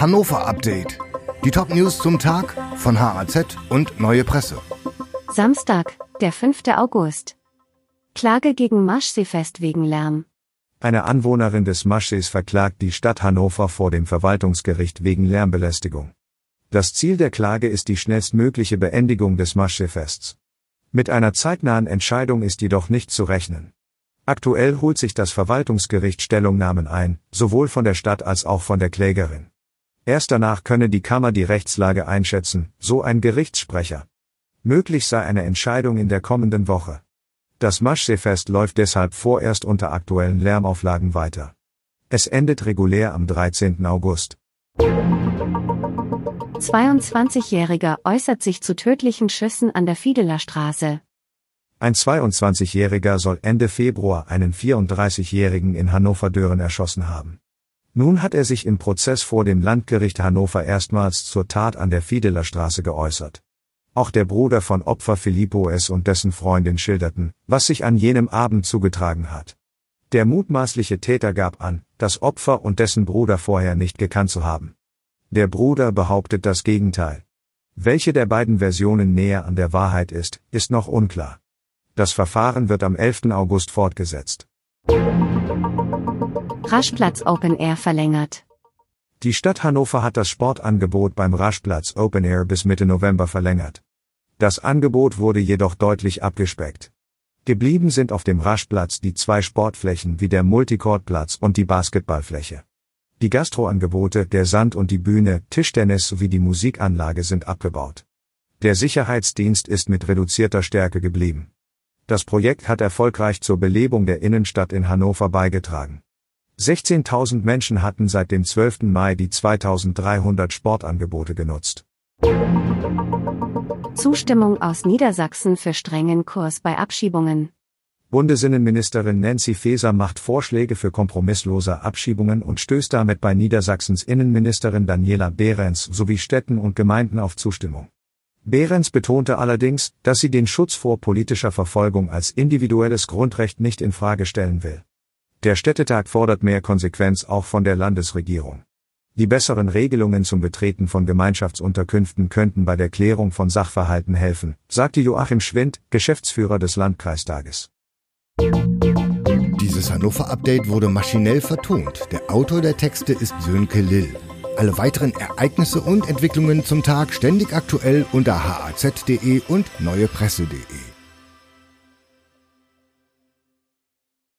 Hannover Update. Die Top-News zum Tag von HAZ und Neue Presse. Samstag, der 5. August. Klage gegen Maschseefest wegen Lärm. Eine Anwohnerin des Maschsees verklagt die Stadt Hannover vor dem Verwaltungsgericht wegen Lärmbelästigung. Das Ziel der Klage ist die schnellstmögliche Beendigung des Maschseefests. Mit einer zeitnahen Entscheidung ist jedoch nicht zu rechnen. Aktuell holt sich das Verwaltungsgericht Stellungnahmen ein, sowohl von der Stadt als auch von der Klägerin. Erst danach könne die Kammer die Rechtslage einschätzen, so ein Gerichtssprecher. Möglich sei eine Entscheidung in der kommenden Woche. Das Maschseefest läuft deshalb vorerst unter aktuellen Lärmauflagen weiter. Es endet regulär am 13. August. 22-Jähriger äußert sich zu tödlichen Schüssen an der Fiedeler Straße. Ein 22-Jähriger soll Ende Februar einen 34-Jährigen in Hannover-Dören erschossen haben. Nun hat er sich im Prozess vor dem Landgericht Hannover erstmals zur Tat an der Fiedeler Straße geäußert. Auch der Bruder von Opfer Filippo S. und dessen Freundin schilderten, was sich an jenem Abend zugetragen hat. Der mutmaßliche Täter gab an, das Opfer und dessen Bruder vorher nicht gekannt zu haben. Der Bruder behauptet das Gegenteil. Welche der beiden Versionen näher an der Wahrheit ist, ist noch unklar. Das Verfahren wird am 11. August fortgesetzt. Raschplatz Open Air verlängert. Die Stadt Hannover hat das Sportangebot beim Raschplatz Open Air bis Mitte November verlängert. Das Angebot wurde jedoch deutlich abgespeckt. Geblieben sind auf dem Raschplatz die zwei Sportflächen wie der Multicourtplatz und die Basketballfläche. Die Gastroangebote, der Sand und die Bühne, Tischtennis sowie die Musikanlage sind abgebaut. Der Sicherheitsdienst ist mit reduzierter Stärke geblieben. Das Projekt hat erfolgreich zur Belebung der Innenstadt in Hannover beigetragen. 16.000 Menschen hatten seit dem 12. Mai die 2300 Sportangebote genutzt. Zustimmung aus Niedersachsen für strengen Kurs bei Abschiebungen. Bundesinnenministerin Nancy Faeser macht Vorschläge für kompromisslose Abschiebungen und stößt damit bei Niedersachsens Innenministerin Daniela Behrens sowie Städten und Gemeinden auf Zustimmung. Behrens betonte allerdings, dass sie den Schutz vor politischer Verfolgung als individuelles Grundrecht nicht in Frage stellen will. Der Städtetag fordert mehr Konsequenz auch von der Landesregierung. Die besseren Regelungen zum Betreten von Gemeinschaftsunterkünften könnten bei der Klärung von Sachverhalten helfen, sagte Joachim Schwind, Geschäftsführer des Landkreistages. Dieses Hannover-Update wurde maschinell vertont. Der Autor der Texte ist Sönke Lill. Alle weiteren Ereignisse und Entwicklungen zum Tag ständig aktuell unter haz.de und neuepresse.de.